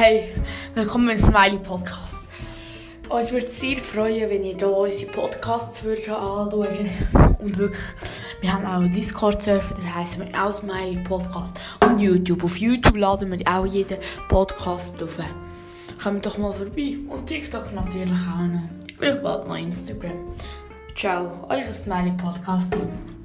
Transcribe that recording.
Hey, willkommen im Smiley Podcast. Uns würde es sehr freuen, wenn ihr hier unsere Podcasts würdet anschauen Und wirklich, wir haben auch einen Discord-Server, der heisst wir auch Smiley Podcast. Und YouTube. Auf YouTube laden wir auch jeden Podcast auf. Kommt doch mal vorbei. Und TikTok natürlich auch noch. Vielleicht bald noch Instagram. Ciao, euer Smiley Podcast-Team.